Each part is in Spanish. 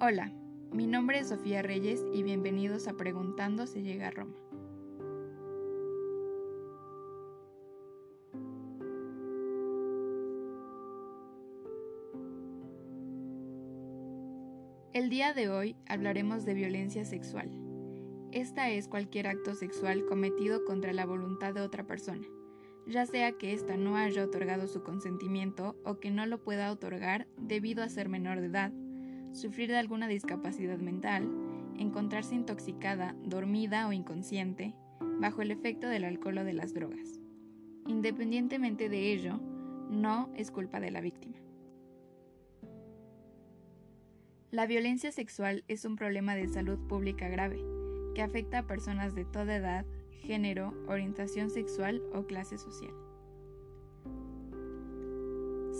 Hola, mi nombre es Sofía Reyes y bienvenidos a Preguntando si llega a Roma. El día de hoy hablaremos de violencia sexual. Esta es cualquier acto sexual cometido contra la voluntad de otra persona, ya sea que ésta no haya otorgado su consentimiento o que no lo pueda otorgar debido a ser menor de edad, sufrir de alguna discapacidad mental, encontrarse intoxicada, dormida o inconsciente, bajo el efecto del alcohol o de las drogas. Independientemente de ello, no es culpa de la víctima. La violencia sexual es un problema de salud pública grave que afecta a personas de toda edad, género, orientación sexual o clase social.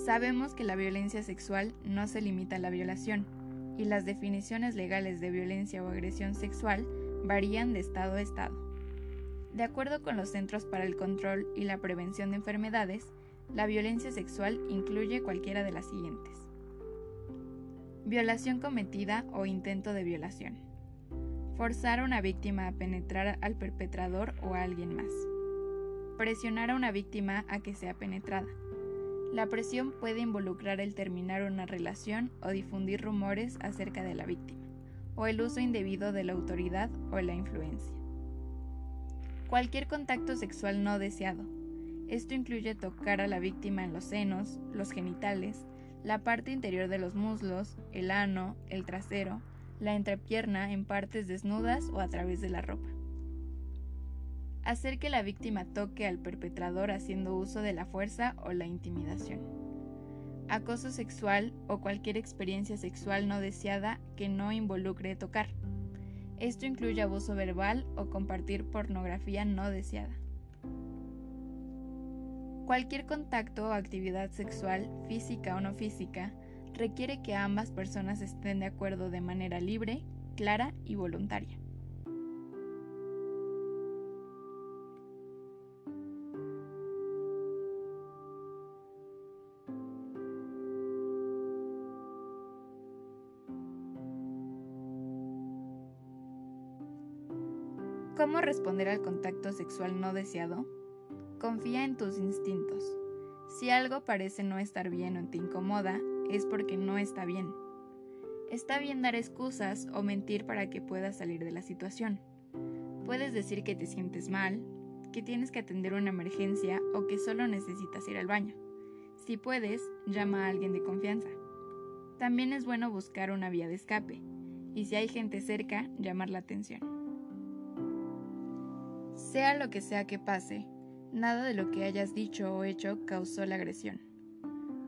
Sabemos que la violencia sexual no se limita a la violación, y las definiciones legales de violencia o agresión sexual varían de estado a estado. De acuerdo con los Centros para el Control y la Prevención de Enfermedades, la violencia sexual incluye cualquiera de las siguientes. Violación cometida o intento de violación. Forzar a una víctima a penetrar al perpetrador o a alguien más. Presionar a una víctima a que sea penetrada. La presión puede involucrar el terminar una relación o difundir rumores acerca de la víctima, o el uso indebido de la autoridad o la influencia. Cualquier contacto sexual no deseado. Esto incluye tocar a la víctima en los senos, los genitales, la parte interior de los muslos, el ano, el trasero, la entrepierna en partes desnudas o a través de la ropa. Hacer que la víctima toque al perpetrador haciendo uso de la fuerza o la intimidación. Acoso sexual o cualquier experiencia sexual no deseada que no involucre tocar. Esto incluye abuso verbal o compartir pornografía no deseada. Cualquier contacto o actividad sexual, física o no física, requiere que ambas personas estén de acuerdo de manera libre, clara y voluntaria. ¿Cómo responder al contacto sexual no deseado? Confía en tus instintos. Si algo parece no estar bien o te incomoda, es porque no está bien. Está bien dar excusas o mentir para que puedas salir de la situación. Puedes decir que te sientes mal, que tienes que atender una emergencia o que solo necesitas ir al baño. Si puedes, llama a alguien de confianza. También es bueno buscar una vía de escape y si hay gente cerca, llamar la atención. Sea lo que sea que pase, Nada de lo que hayas dicho o hecho causó la agresión.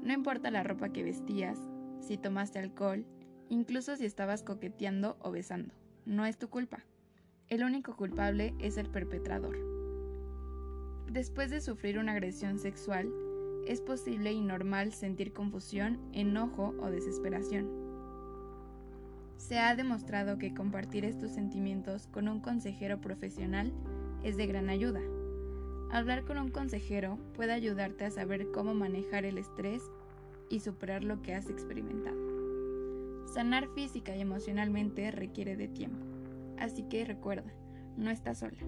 No importa la ropa que vestías, si tomaste alcohol, incluso si estabas coqueteando o besando. No es tu culpa. El único culpable es el perpetrador. Después de sufrir una agresión sexual, es posible y normal sentir confusión, enojo o desesperación. Se ha demostrado que compartir estos sentimientos con un consejero profesional es de gran ayuda. Hablar con un consejero puede ayudarte a saber cómo manejar el estrés y superar lo que has experimentado. Sanar física y emocionalmente requiere de tiempo, así que recuerda, no estás sola.